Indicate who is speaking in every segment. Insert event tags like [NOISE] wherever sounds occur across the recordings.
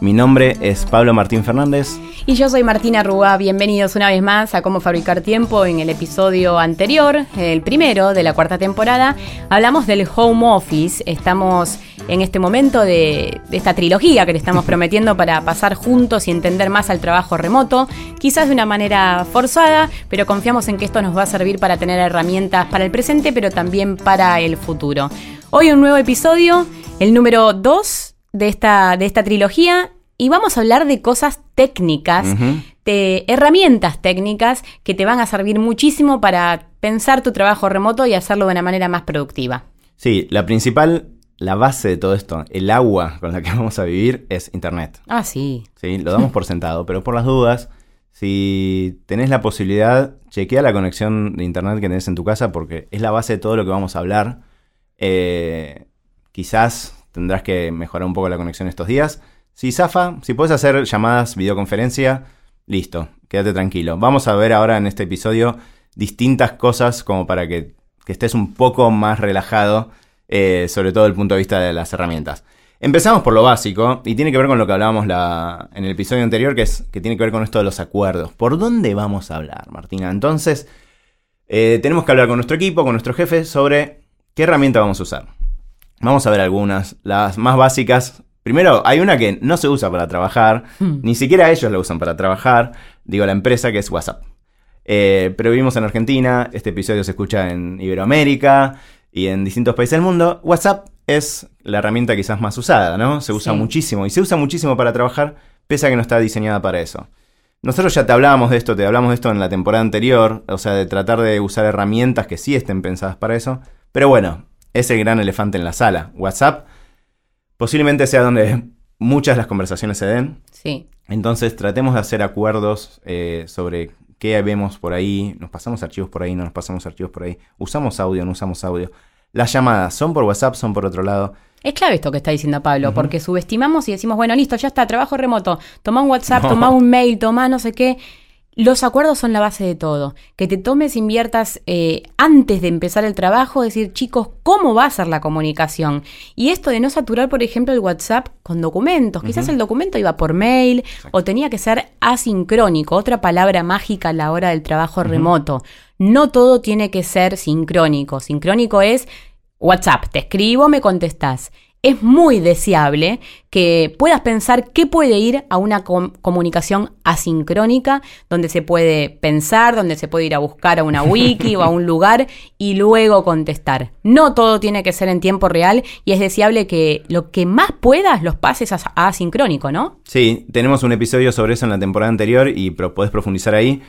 Speaker 1: Mi nombre es Pablo Martín Fernández.
Speaker 2: Y yo soy Martina Rúa. Bienvenidos una vez más a Cómo Fabricar Tiempo. En el episodio anterior, el primero de la cuarta temporada, hablamos del home office. Estamos en este momento de, esta trilogía que le estamos prometiendo para pasar juntos y entender más al trabajo remoto, quizás de una manera forzada, pero confiamos en que esto nos va a servir para tener herramientas para el presente, pero también para el futuro. Hoy un nuevo episodio, el número 2 de esta, de esta trilogía, y vamos a hablar de cosas técnicas, de herramientas técnicas que te van a servir muchísimo para pensar tu trabajo remoto y hacerlo de una manera más productiva.
Speaker 1: Sí, la principal la base de todo esto, el agua con la que [LAUGHS] vamos a vivir es Internet.
Speaker 2: Ah, sí.
Speaker 1: Sí, lo damos por sentado, pero por las dudas, si tenés la posibilidad, chequea la conexión de Internet que tenés en tu casa porque es la base de todo lo que vamos a hablar. Eh, quizás tendrás que mejorar un poco la conexión estos días. Si zafa, si puedes hacer llamadas, videoconferencia, listo, quédate tranquilo. Vamos a ver ahora en este episodio distintas cosas como para que, que estés un poco más relajado eh, sobre todo el punto de vista de las herramientas. Empezamos por lo básico y tiene que ver con lo que hablábamos en el episodio anterior, que, es, que tiene que ver con esto de los acuerdos. ¿Por dónde vamos a hablar, Martina? Entonces, eh, tenemos que hablar con nuestro equipo, con nuestro jefe, sobre qué herramienta vamos a usar. Vamos a ver algunas, las más básicas. Primero, hay una que no se usa para trabajar, hmm. ni siquiera ellos la usan para trabajar, digo la empresa, que es WhatsApp. Eh, pero vivimos en Argentina, este episodio se escucha en Iberoamérica, y en distintos países del mundo, WhatsApp es la herramienta quizás más usada, ¿no? Se usa muchísimo y se usa muchísimo para trabajar, pese a que no está diseñada para eso. Nosotros ya te hablábamos de esto, te hablamos de esto en la temporada anterior, o sea, de tratar de usar herramientas que sí estén pensadas para eso. Pero bueno, es el gran elefante en la sala. WhatsApp posiblemente sea donde [LAUGHS] muchas de las conversaciones se den.
Speaker 2: Sí.
Speaker 1: Entonces tratemos de hacer acuerdos eh, sobre qué vemos por ahí, nos pasamos archivos por ahí, no nos pasamos archivos por ahí, usamos audio, no usamos audio. Las llamadas son por WhatsApp, son por otro lado.
Speaker 2: Es clave esto que está diciendo Pablo, porque subestimamos y decimos, bueno, listo, ya está, trabajo remoto, toma un WhatsApp, toma un mail, toma no sé qué, los acuerdos son la base de todo. Que te tomes, inviertas eh, antes de empezar el trabajo, decir, chicos, ¿cómo va a ser la comunicación? Y esto de no saturar, por ejemplo, el WhatsApp con documentos. Quizás el documento iba por mail o tenía que ser asincrónico, otra palabra mágica a la hora del trabajo remoto. No todo tiene que ser sincrónico. Sincrónico es WhatsApp, te escribo, me contestás es muy deseable que puedas pensar qué puede ir a una comunicación asincrónica, donde se puede pensar, donde se puede ir a buscar a una wiki o a un [LAUGHS] lugar y luego contestar. No todo tiene que ser en tiempo real y es deseable que lo que más puedas los pases a asincrónico, ¿no?
Speaker 1: Sí, tenemos un episodio sobre eso en la temporada anterior y podés profundizar ahí.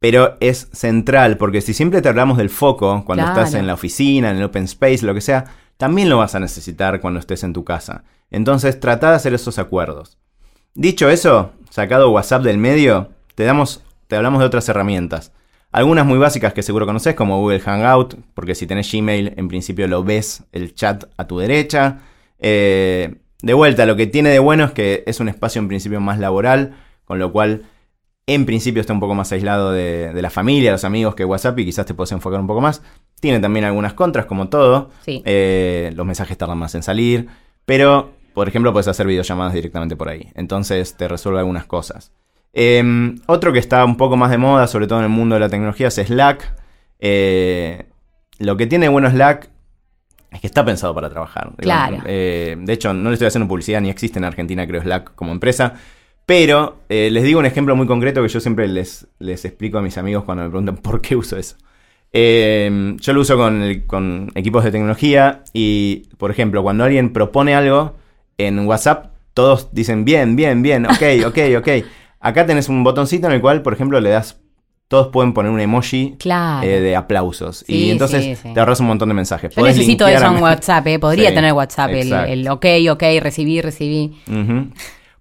Speaker 1: Pero es central, porque si siempre te hablamos del foco, cuando estás en la oficina, en el open space, lo que sea, también lo vas a necesitar cuando estés en tu casa. Entonces trata de hacer esos acuerdos. Dicho eso, sacado WhatsApp del medio, te, damos, te hablamos de otras herramientas. Algunas muy básicas que seguro conoces, como Google Hangout, porque si tenés Gmail, en principio lo ves el chat a tu derecha. Eh, de vuelta, lo que tiene de bueno es que es un espacio en principio más laboral, con lo cual en principio está un poco más aislado de, la familia, los amigos que WhatsApp y quizás te puedes enfocar un poco más. Tiene también algunas contras, como todo. Eh, los mensajes tardan más en salir. Pero, por ejemplo, puedes hacer videollamadas directamente por ahí. Entonces te resuelve algunas cosas. Em, otro que está un poco más de moda, sobre todo en el mundo de la tecnología, es Slack. Eh, lo que tiene bueno Slack es que está pensado para trabajar.
Speaker 2: Claro.
Speaker 1: Eh, de hecho, no le estoy haciendo publicidad, ni existe en Argentina, creo, Slack como empresa. Pero eh, les digo un ejemplo muy concreto que yo siempre les, les explico a mis amigos cuando me preguntan por qué uso eso. Eh, yo lo uso con, equipos de tecnología y, por ejemplo, cuando alguien propone algo en WhatsApp, todos dicen bien, bien, bien, ok, [LAUGHS] ok, ok. Acá tenés un botoncito en el cual, por ejemplo, le das todos pueden poner un emoji eh, de aplausos. y entonces te ahorras un montón de mensajes.
Speaker 2: Yo necesito eso en WhatsApp, podría [LAUGHS] tener WhatsApp, el, ok, ok, recibí, recibí.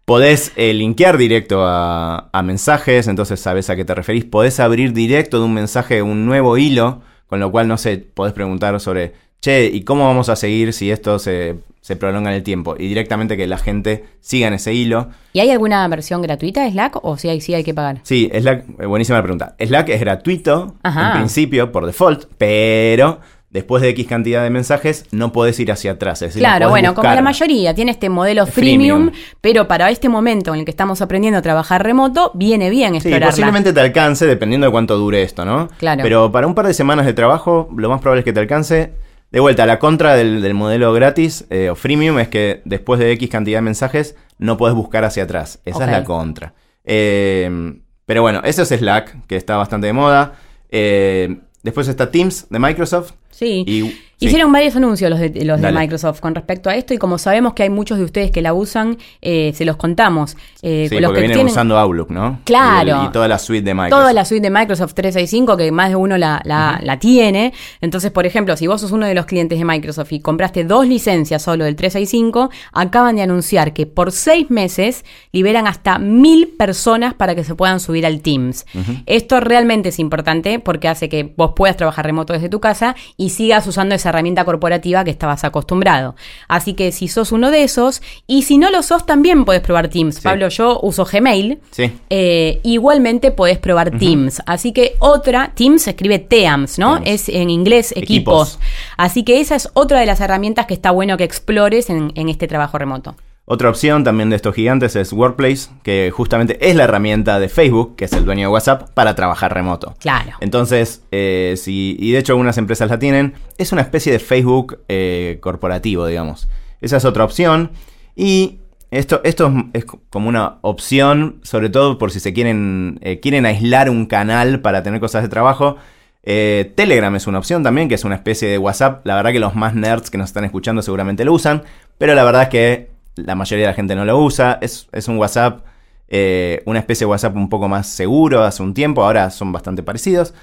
Speaker 1: Podés eh, linkear directo a, a mensajes, entonces sabes a qué te referís. Podés abrir directo de un mensaje un nuevo hilo, con lo cual, no sé, podés preguntar sobre, che, ¿y cómo vamos a seguir si esto se, se prolonga en el tiempo? Y directamente que la gente siga en ese hilo.
Speaker 2: ¿Y hay alguna versión gratuita de Slack o si hay, sí hay que pagar?
Speaker 1: Sí, Slack, eh, buenísima la pregunta. Slack es gratuito
Speaker 2: Ajá.
Speaker 1: en principio, por default, pero después de X cantidad de mensajes no podés ir hacia atrás. Es decir, no
Speaker 2: Claro, bueno, como la mayoría, tiene este modelo freemium,
Speaker 1: Freemium.
Speaker 2: pero para este momento en el que estamos aprendiendo a trabajar remoto, viene bien
Speaker 1: Sí,
Speaker 2: explorarla.
Speaker 1: posiblemente te alcance dependiendo de cuánto dure esto, ¿no?
Speaker 2: Claro.
Speaker 1: Pero para un par de semanas de trabajo, lo más probable es que te alcance. De vuelta, la contra del, del modelo gratis eh, o freemium es que después de X cantidad de mensajes no podés buscar hacia atrás. Esa es la contra. Eh, pero bueno, eso es Slack, que está bastante de moda. Eh, después está Teams de Microsoft.
Speaker 2: Sí.
Speaker 1: Y, sí.
Speaker 2: Hicieron varios anuncios los de, los de. Microsoft con respecto a esto y como sabemos que hay muchos de ustedes que la usan, eh, se los contamos. Eh,
Speaker 1: Sí,
Speaker 2: los que
Speaker 1: vienen
Speaker 2: tienen
Speaker 1: usando Outlook, ¿no?
Speaker 2: Claro.
Speaker 1: Y, el- y toda la suite de Microsoft.
Speaker 2: toda la suite de Microsoft 365, que más de uno la, la- la tiene. Entonces, por ejemplo, si vos sos uno de los clientes de Microsoft y compraste dos licencias solo del 365, acaban de anunciar que por seis meses liberan hasta mil personas para que se puedan subir al Teams. Esto realmente es importante porque hace que vos puedas trabajar remoto desde tu casa y sigas usando esa herramienta corporativa que estabas acostumbrado. Así que si sos uno de esos, y si no lo sos, también puedes probar Teams.
Speaker 1: Sí.
Speaker 2: Pablo, yo uso Gmail.
Speaker 1: Sí.
Speaker 2: Eh, igualmente podés probar Teams. Así que otra, Teams se escribe Teams, ¿no?
Speaker 1: Teams.
Speaker 2: Es en inglés equipos.
Speaker 1: Equipos.
Speaker 2: Así que esa es otra de las herramientas que está bueno que explores en, en este trabajo remoto.
Speaker 1: Otra opción también de estos gigantes es Workplace, que justamente es la herramienta de Facebook, que es el dueño de WhatsApp, para trabajar remoto.
Speaker 2: Claro.
Speaker 1: Entonces, eh, si, y de hecho algunas empresas la tienen, es una especie de Facebook eh, corporativo, digamos. Esa es otra opción. Y esto, esto es, es como una opción, sobre todo por si se quieren, eh, quieren aislar un canal para tener cosas de trabajo. Eh, Telegram es una opción también, que es una especie de WhatsApp. La verdad que los más nerds que nos están escuchando seguramente lo usan, pero la verdad es que la mayoría de la gente no lo usa. Es, es un WhatsApp, eh, una especie de WhatsApp un poco más seguro hace un tiempo, ahora son bastante parecidos.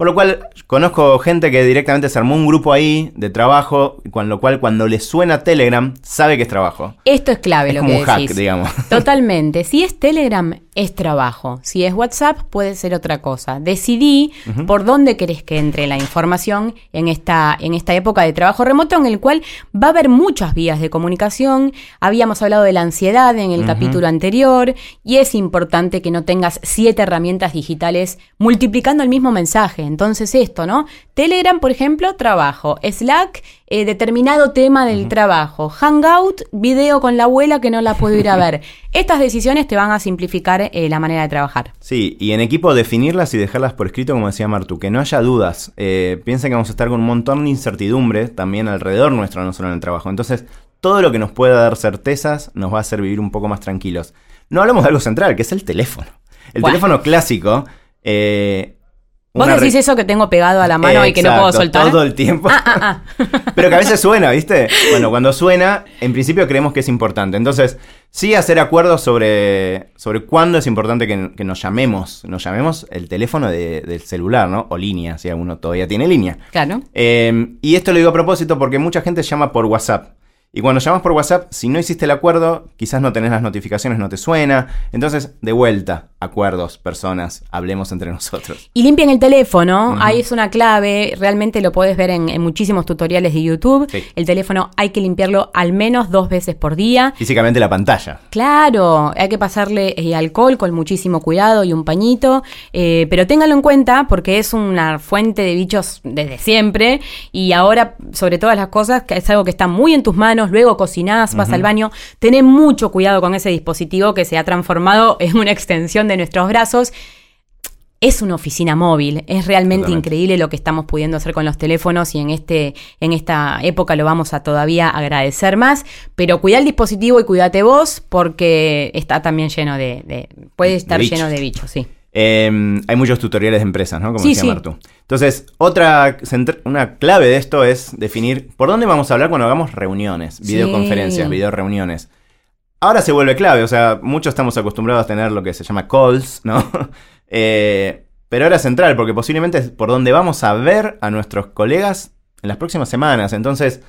Speaker 1: Por lo cual, conozco gente que directamente se armó un grupo ahí de trabajo, con lo cual cuando le suena Telegram, sabe que es trabajo.
Speaker 2: Esto es clave
Speaker 1: Es
Speaker 2: lo
Speaker 1: como
Speaker 2: que
Speaker 1: un hack, digamos. [LAUGHS]
Speaker 2: Totalmente. Si es Telegram, es trabajo. Si es WhatsApp, puede ser otra cosa. Decidí por dónde querés que entre la información en esta, en esta época de trabajo remoto, en el cual va a haber muchas vías de comunicación. Habíamos hablado de la ansiedad en el capítulo anterior, y es importante que no tengas siete herramientas digitales multiplicando el mismo mensaje. Entonces, esto, ¿no? Telegram, por ejemplo, trabajo. Slack, eh, determinado tema del trabajo. Hangout, video con la abuela que no la puedo ir a ver. [LAUGHS] Estas decisiones te van a simplificar eh, la manera de trabajar.
Speaker 1: Sí, y en equipo definirlas y dejarlas por escrito, como decía Martu, que no haya dudas. Eh, piensen que vamos a estar con un montón de incertidumbre también alrededor nuestro, no solo en el trabajo. Entonces, todo lo que nos pueda dar certezas nos va a hacer vivir un poco más tranquilos. No hablamos de algo central, que es el teléfono. El
Speaker 2: Bueno.
Speaker 1: teléfono clásico. eh,
Speaker 2: Vos decís eso que tengo pegado a la mano y que no puedo soltar.
Speaker 1: Todo el tiempo.
Speaker 2: Ah, ah, ah. [LAUGHS]
Speaker 1: Pero que a veces suena, ¿viste? [LAUGHS] Bueno, cuando suena, en principio creemos que es importante. Entonces, sí hacer acuerdos sobre, sobre cuándo es importante que, que nos llamemos. Nos llamemos el teléfono de- del celular, ¿no? O línea, si alguno todavía tiene línea.
Speaker 2: Claro.
Speaker 1: Eh, y esto lo digo a propósito porque mucha gente llama por WhatsApp. Y cuando llamas por WhatsApp, si no hiciste el acuerdo, quizás no tenés las notificaciones, no te suena. Entonces, de vuelta, acuerdos, personas, hablemos entre nosotros.
Speaker 2: Y limpian el teléfono, ahí es una clave, realmente lo puedes ver en, en muchísimos tutoriales de YouTube.
Speaker 1: Sí.
Speaker 2: El teléfono hay que limpiarlo al menos dos veces por día.
Speaker 1: Físicamente la pantalla.
Speaker 2: Claro, hay que pasarle eh, alcohol con muchísimo cuidado y un pañito, eh, pero ténganlo en cuenta porque es una fuente de bichos desde siempre y ahora, sobre todas las cosas, es algo que está muy en tus manos, luego cocinás, vas al baño, tené mucho cuidado con ese dispositivo que se ha transformado [LAUGHS] en una extensión de nuestros brazos. Es una oficina móvil, es realmente
Speaker 1: Totalmente.
Speaker 2: increíble lo que estamos pudiendo hacer con los teléfonos y en este en esta época lo vamos a todavía agradecer más, pero cuida el dispositivo y cuídate vos porque está también lleno de, de- puede estar lleno de bichos, sí.
Speaker 1: Eh, hay muchos tutoriales de empresas, ¿no? Como
Speaker 2: Sí,
Speaker 1: decía
Speaker 2: sí.
Speaker 1: Martu. Entonces, otra una clave de esto es definir por dónde vamos a hablar cuando hagamos reuniones,
Speaker 2: Sí.
Speaker 1: videoconferencias, videoreuniones. Ahora se vuelve clave, o sea, muchos estamos acostumbrados a tener lo que se llama calls, ¿no? [LAUGHS] Eh, pero ahora es central, porque posiblemente es por donde vamos a ver a nuestros colegas en las próximas semanas. Entonces,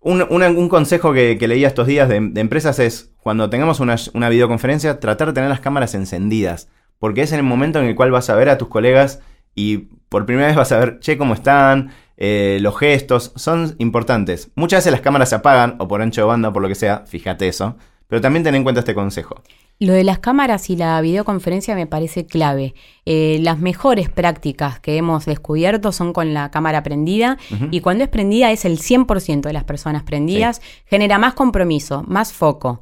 Speaker 1: Un, un consejo que, que leía estos días de, de empresas es, cuando tengamos una, una videoconferencia, tratar de tener las cámaras encendidas, porque es en el momento en el cual vas a ver a tus colegas y por primera vez vas a ver, che, cómo están, eh, los gestos, son importantes. Muchas veces las cámaras se apagan, o por ancho de banda, o por lo que sea, fíjate eso, pero también ten en cuenta este consejo.
Speaker 2: Lo de las cámaras y la videoconferencia me parece clave. Eh, las mejores prácticas que hemos descubierto son con la cámara prendida y cuando es prendida es el 100% de las personas prendidas, genera más compromiso, más foco.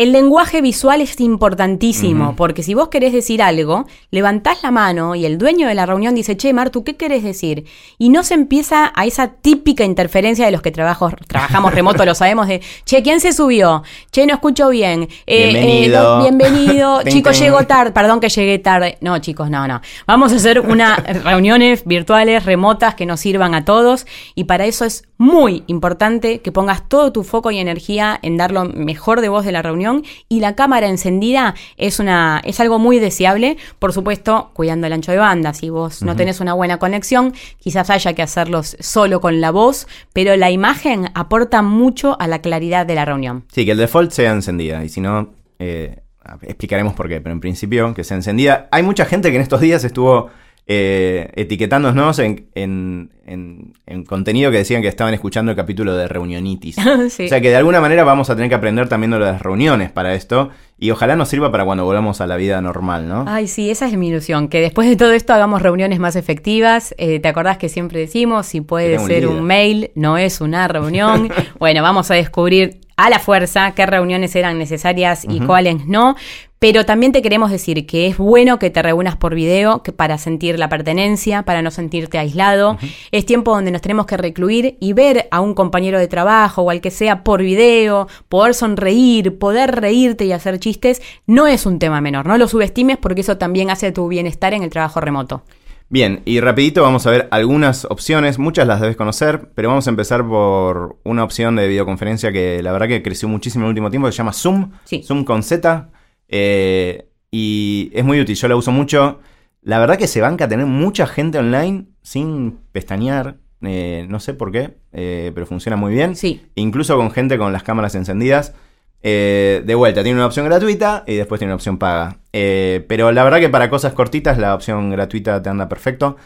Speaker 2: El lenguaje visual es importantísimo, porque si vos querés decir algo, levantás la mano y el dueño de la reunión dice, che, Martu, ¿qué querés decir? Y no se empieza a esa típica interferencia de los que trabajo, trabajamos remoto, lo sabemos, de, che, ¿quién se subió? Che, no escucho bien. Eh,
Speaker 1: Bienvenido.
Speaker 2: do- bienvenido. [LAUGHS]
Speaker 1: Ting,
Speaker 2: chicos, llego tarde. Perdón que llegué tarde. No, chicos, no, no. Vamos a hacer unas [LAUGHS] reuniones virtuales, remotas, que nos sirvan a todos. Y para eso es muy importante que pongas todo tu foco y energía en dar lo mejor de vos de la reunión. Y la cámara encendida es, una, es algo muy deseable. Por supuesto, cuidando el ancho de banda. Si vos no tenés una buena conexión, quizás haya que hacerlos solo con la voz. Pero la imagen aporta mucho a la claridad de la reunión.
Speaker 1: Sí, que el default sea encendida. Y si no, eh, explicaremos por qué. Pero en principio, que sea encendida. Hay mucha gente que en estos días estuvo eh, etiquetándonos en, en- en- en contenido que decían que estaban escuchando el capítulo de Reunionitis. [LAUGHS]
Speaker 2: Sí.
Speaker 1: O sea que de alguna manera vamos a tener que aprender también de las reuniones para esto. Y ojalá nos sirva para cuando volvamos a la vida normal, ¿no?
Speaker 2: Ay, sí, esa es mi ilusión, que después de todo esto hagamos reuniones más efectivas. Eh, ¿Te acordás que siempre decimos, si puede
Speaker 1: un
Speaker 2: ser un mail, no es una reunión? [LAUGHS] bueno, vamos a descubrir a la fuerza qué reuniones eran necesarias y cuáles no. Pero también te queremos decir que es bueno que te reúnas por video que para sentir la pertenencia, para no sentirte aislado. Es tiempo donde nos tenemos que recluir y ver a un compañero de trabajo o al que sea por video, poder sonreír, poder reírte y hacer chistes, no es un tema menor. No lo subestimes porque eso también hace tu bienestar en el trabajo remoto.
Speaker 1: Bien, y rapidito vamos a ver algunas opciones, muchas las debes conocer, pero vamos a empezar por una opción de videoconferencia que la verdad que creció muchísimo en el último tiempo, que se llama Zoom,
Speaker 2: Sí.
Speaker 1: Zoom con Z, eh, y es muy útil, yo la uso mucho. La verdad que se banca tener mucha gente online sin pestañear, eh, no sé por qué, eh, pero funciona muy bien.
Speaker 2: Sí.
Speaker 1: Incluso con gente con las cámaras encendidas. Eh, de vuelta, tiene una opción gratuita y después tiene una opción paga. Eh, pero la verdad que para cosas cortitas la opción gratuita te anda perfecto.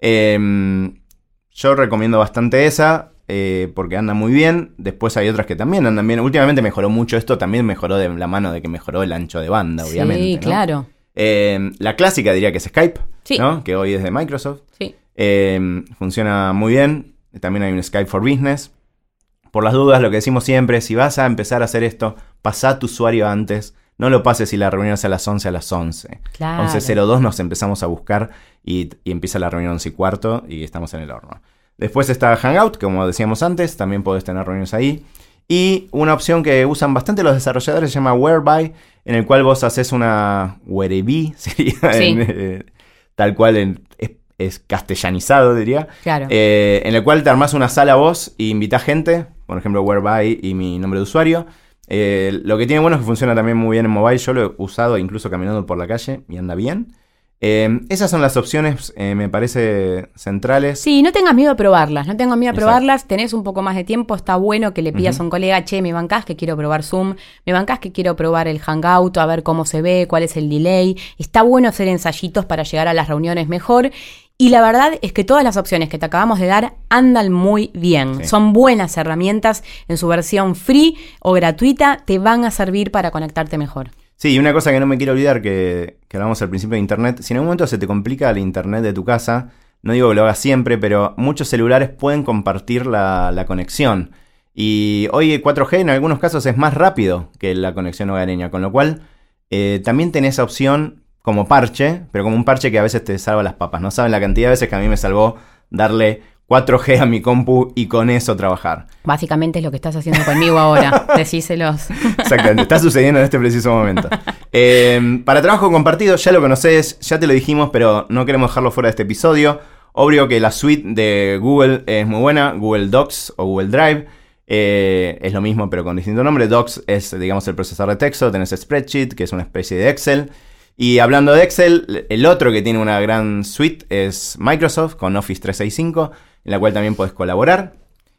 Speaker 1: Eh, yo recomiendo bastante esa eh, porque anda muy bien. Después hay otras que también andan bien. Últimamente mejoró mucho esto, también mejoró de la mano de que mejoró el ancho de banda, obviamente.
Speaker 2: sí,
Speaker 1: ¿no?
Speaker 2: claro.
Speaker 1: Eh, la clásica diría que es Skype,
Speaker 2: Sí.
Speaker 1: ¿no? que hoy es de Microsoft.
Speaker 2: Sí.
Speaker 1: Eh, funciona muy bien. También hay un Skype for Business. Por las dudas, lo que decimos siempre, si vas a empezar a hacer esto, pasá tu usuario antes. No lo pases si la reunión es a las 11 a las 11.
Speaker 2: Claro.
Speaker 1: 11.02 nos empezamos a buscar y, y empieza la reunión 11 y cuarto y estamos en el horno. Después está Hangout, como decíamos antes, también podés tener reuniones ahí. Y una opción que usan bastante los desarrolladores se llama Whereby, en el cual vos haces una Whereby, [LAUGHS] sería
Speaker 2: Sí.
Speaker 1: en, eh, tal cual en- es, es castellanizado, diría.
Speaker 2: Claro.
Speaker 1: Eh, en el cual te armás una sala vos y invitás gente, por ejemplo, Whereby y mi nombre de usuario. Eh, lo que tiene bueno es que funciona también muy bien en mobile. Yo lo he usado incluso caminando por la calle y anda bien. Eh, esas son las opciones, eh, me parece, centrales.
Speaker 2: Sí, no tengas miedo a probarlas, no tengas miedo a
Speaker 1: Exacto.
Speaker 2: probarlas, tenés un poco más de tiempo, está bueno que le pidas a un colega, che, me bancás que quiero probar Zoom, me bancás que quiero probar el Hangout, a ver cómo se ve, cuál es el delay, está bueno hacer ensayitos para llegar a las reuniones mejor. Y la verdad es que todas las opciones que te acabamos de dar andan muy bien.
Speaker 1: Sí.
Speaker 2: Son buenas herramientas en su versión free o gratuita, te van a servir para conectarte mejor.
Speaker 1: Sí, y una cosa que no me quiero olvidar que, que hablamos al principio de Internet, si en algún momento se te complica el Internet de tu casa, no digo que lo hagas siempre, pero muchos celulares pueden compartir la, la conexión. Y hoy el 4G en algunos casos es más rápido que la conexión hogareña, con lo cual eh, también tenés esa opción como parche, pero como un parche que a veces te salva las papas. No saben la cantidad de veces que a mí me salvó darle 4G a mi compu y con eso trabajar.
Speaker 2: Básicamente es lo que estás haciendo conmigo ahora, [LAUGHS] decíselos.
Speaker 1: Exactamente, está sucediendo en este preciso momento. Eh, para trabajo compartido, ya lo conoces, ya te lo dijimos, pero no queremos dejarlo fuera de este episodio. Obvio que la suite de Google es muy buena, Google Docs o Google Drive. eh, es lo mismo, pero con distinto nombre. Docs es, digamos, el procesador de texto. Tenés Spreadsheet, que es una especie de Excel. Y hablando de Excel, el otro que tiene una gran suite es Microsoft con Office 365, en la cual también puedes colaborar.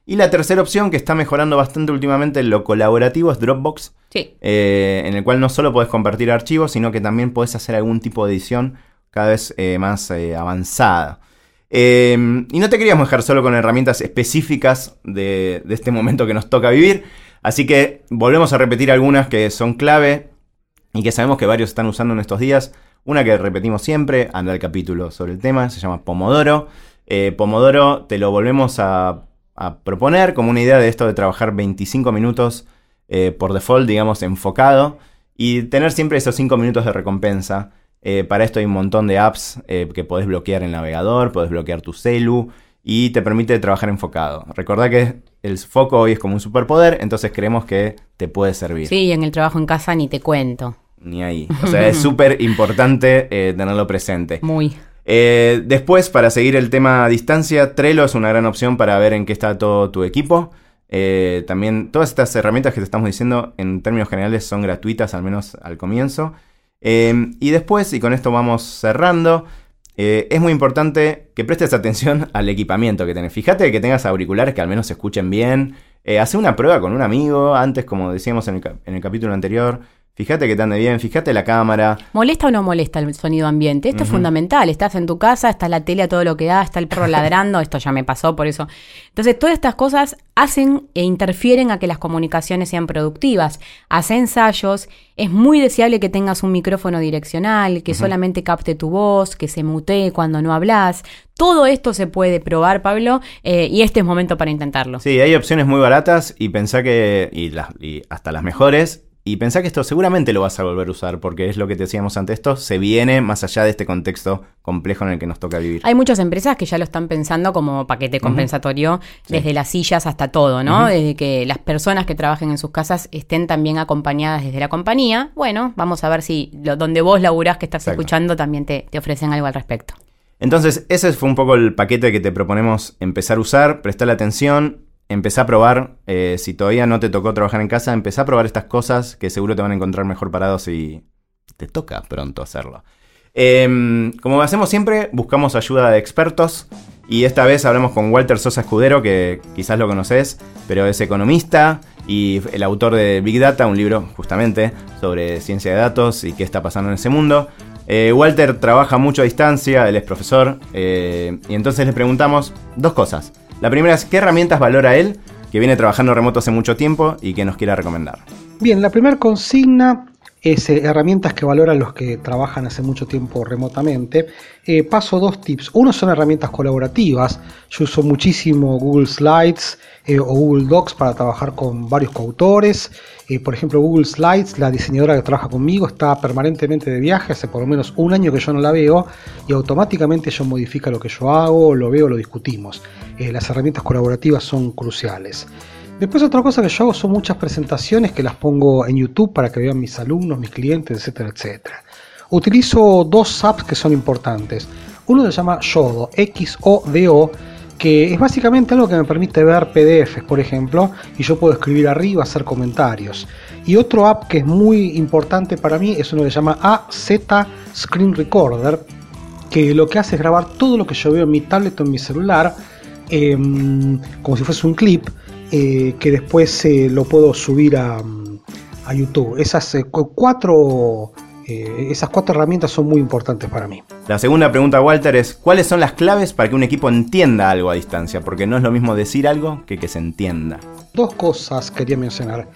Speaker 1: Y la tercera opción, que está mejorando bastante últimamente lo colaborativo, es Dropbox.
Speaker 2: Sí.
Speaker 1: eh, en el cual no solo podés compartir archivos, sino que también podés hacer algún tipo de edición cada vez eh, más eh, avanzada. Eh, y no te queríamos dejar solo con herramientas específicas de, de este momento que nos toca vivir. Así que volvemos a repetir algunas que son clave y que sabemos que varios están usando en estos días. Una que repetimos siempre, anda el capítulo sobre el tema, se llama Pomodoro. Eh, Pomodoro te lo volvemos a, proponer como una idea de esto de trabajar 25 minutos eh, por default, digamos, enfocado y tener siempre esos 5 minutos de recompensa. Eh, para esto hay un montón de apps que podés bloquear el navegador, podés bloquear tu celu y te permite trabajar enfocado. Recordá que el foco hoy es como un superpoder, entonces creemos que te puede servir.
Speaker 2: Sí, en el trabajo en casa ni te cuento.
Speaker 1: Ni ahí. O sea, es [LAUGHS] súper importante eh, tenerlo presente.
Speaker 2: Muy.
Speaker 1: Eh, después, para seguir el tema a distancia, Trello es una gran opción para ver en qué está todo tu equipo. Eh, también todas estas herramientas que te estamos diciendo en términos generales son gratuitas, al menos al comienzo. Eh, y después, y con esto vamos cerrando, eh, es muy importante que prestes atención [LAUGHS] al equipamiento que tenés. Fíjate que tengas auriculares que al menos se escuchen bien. Hace una prueba con un amigo, antes como decíamos en el, en el capítulo anterior. Fíjate que te ande bien, fíjate la cámara.
Speaker 2: ¿Molesta o no molesta el sonido ambiente? Esto es fundamental. Estás en tu casa, está la tele a todo lo que da, está el perro ladrando. Esto ya me pasó, por eso. Entonces, todas estas cosas hacen e interfieren a que las comunicaciones sean productivas. Hace ensayos. Es muy deseable que tengas un micrófono direccional, que solamente capte tu voz, que se mutee cuando no hablas. Todo esto se puede probar, Pablo, eh, y este es momento para intentarlo.
Speaker 1: Sí, hay opciones muy baratas y pensá que. y, las, y hasta las mejores. Y pensá que esto seguramente lo vas a volver a usar, porque es lo que te decíamos antes, esto se viene más allá de este contexto complejo en el que nos toca vivir.
Speaker 2: Hay muchas empresas que ya lo están pensando como paquete compensatorio, desde las sillas hasta todo, ¿no? Desde que las personas que trabajen en sus casas estén también acompañadas desde la compañía. Bueno, vamos a ver si lo, donde vos laburás que estás
Speaker 1: Exacto.
Speaker 2: escuchando también te, te ofrecen algo al respecto.
Speaker 1: Entonces, ese fue un poco el paquete que te proponemos empezar a usar. Prestale atención, empezá a probar. eh, si todavía no te tocó trabajar en casa, empezá a probar estas cosas que seguro te van a encontrar mejor parados y te toca pronto hacerlo. Em, como hacemos siempre, buscamos ayuda de expertos. Y esta vez hablamos con Walter Sosa Escudero, que quizás lo conoces, pero es economista y el autor de Big Data, un libro justamente sobre ciencia de datos y qué está pasando en ese mundo. Eh, Walter trabaja mucho a distancia, él es profesor, eh, y entonces le preguntamos dos cosas. La primera es, ¿qué herramientas valora él, que viene trabajando remoto hace mucho tiempo y que nos quiera recomendar?
Speaker 3: Bien, la primera consigna es eh, herramientas que valoran los que trabajan hace mucho tiempo remotamente. Eh, paso dos tips. Uno son herramientas colaborativas. Yo uso muchísimo Google Slides eh, o Google Docs para trabajar con varios coautores. Por ejemplo, Google Slides, la diseñadora que trabaja conmigo, está permanentemente de viaje, hace por lo menos un año que yo no la veo y automáticamente ella modifica lo que yo hago, lo veo, lo discutimos. Las herramientas colaborativas son cruciales. Después otra cosa que yo hago son muchas presentaciones que las pongo en YouTube para que vean mis alumnos, mis clientes, etcétera, etcétera. Utilizo dos apps que son importantes. Uno se llama Yodo, X-O-D-O, que es básicamente algo que me permite ver PDFs, por ejemplo, y yo puedo escribir arriba, hacer comentarios. Y otro app que es muy importante para mí es uno que se llama AZ Screen Recorder, que lo que hace es grabar todo lo que yo veo en mi tablet o en mi celular, em, como si fuese un clip, eh, que después eh, lo puedo subir a, a YouTube. Esas eh, cu- cuatro, eh, esas cuatro herramientas son muy importantes para mí.
Speaker 1: La segunda pregunta, Walter, es ¿cuáles son las claves para que un equipo entienda algo a distancia? Porque no es lo mismo decir algo que que se entienda.
Speaker 3: Dos cosas quería mencionar.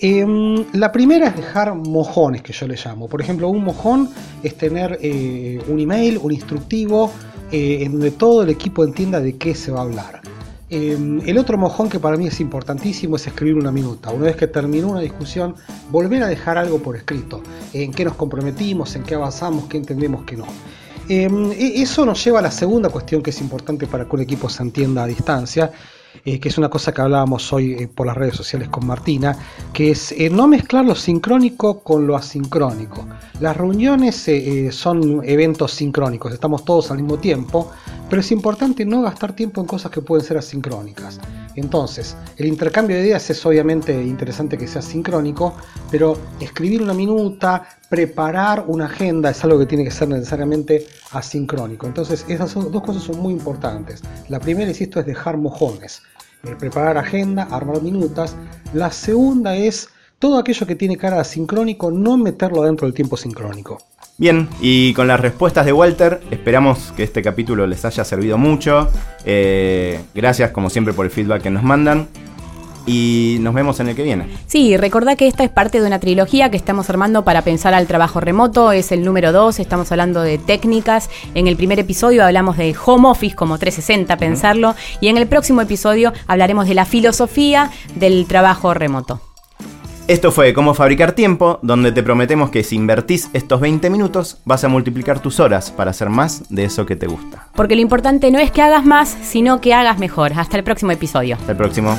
Speaker 3: Em, la primera es dejar mojones, que yo le llamo. Por ejemplo, un mojón es tener eh, un email, un instructivo, en donde todo el equipo entienda de qué se va a hablar. Em, el otro mojón que para mí es importantísimo es escribir una minuta. Una vez que terminó una discusión, volver a dejar algo por escrito. En qué nos comprometimos, en qué avanzamos, qué entendemos que no. Em, e- eso nos lleva a la segunda cuestión que es importante para que un equipo se entienda a distancia, eh, que es una cosa que hablábamos hoy eh, por las redes sociales con Martina, que es eh, no mezclar lo sincrónico con lo asincrónico. Las reuniones son eventos sincrónicos, estamos todos al mismo tiempo, pero es importante no gastar tiempo en cosas que pueden ser asincrónicas. Entonces, el intercambio de ideas es obviamente interesante que sea sincrónico, pero escribir una minuta, preparar una agenda es algo que tiene que ser necesariamente asincrónico. Entonces, esas dos cosas son muy importantes. La primera, insisto, es dejar mojones. eh, preparar agenda, armar minutas. La segunda es todo aquello que tiene cara sincrónico, no meterlo dentro del tiempo sincrónico.
Speaker 1: Bien, y con las respuestas de Walter, esperamos que este capítulo les haya servido mucho. Eh, gracias como siempre por el feedback que nos mandan y nos vemos en el que viene.
Speaker 2: Sí, recordá que esta es parte de una trilogía que estamos armando para pensar al trabajo remoto, es el número 2, estamos hablando de técnicas, en el primer episodio hablamos de home office como 360, pensarlo, y en el próximo episodio hablaremos de la filosofía del trabajo remoto.
Speaker 1: Esto fue Cómo Fabricar Tiempo, donde te prometemos que si invertís estos 20 minutos, vas a multiplicar tus horas para hacer más de eso que te gusta.
Speaker 2: Porque lo importante no es que hagas más, sino que hagas mejor. Hasta el próximo episodio.
Speaker 1: Hasta el próximo.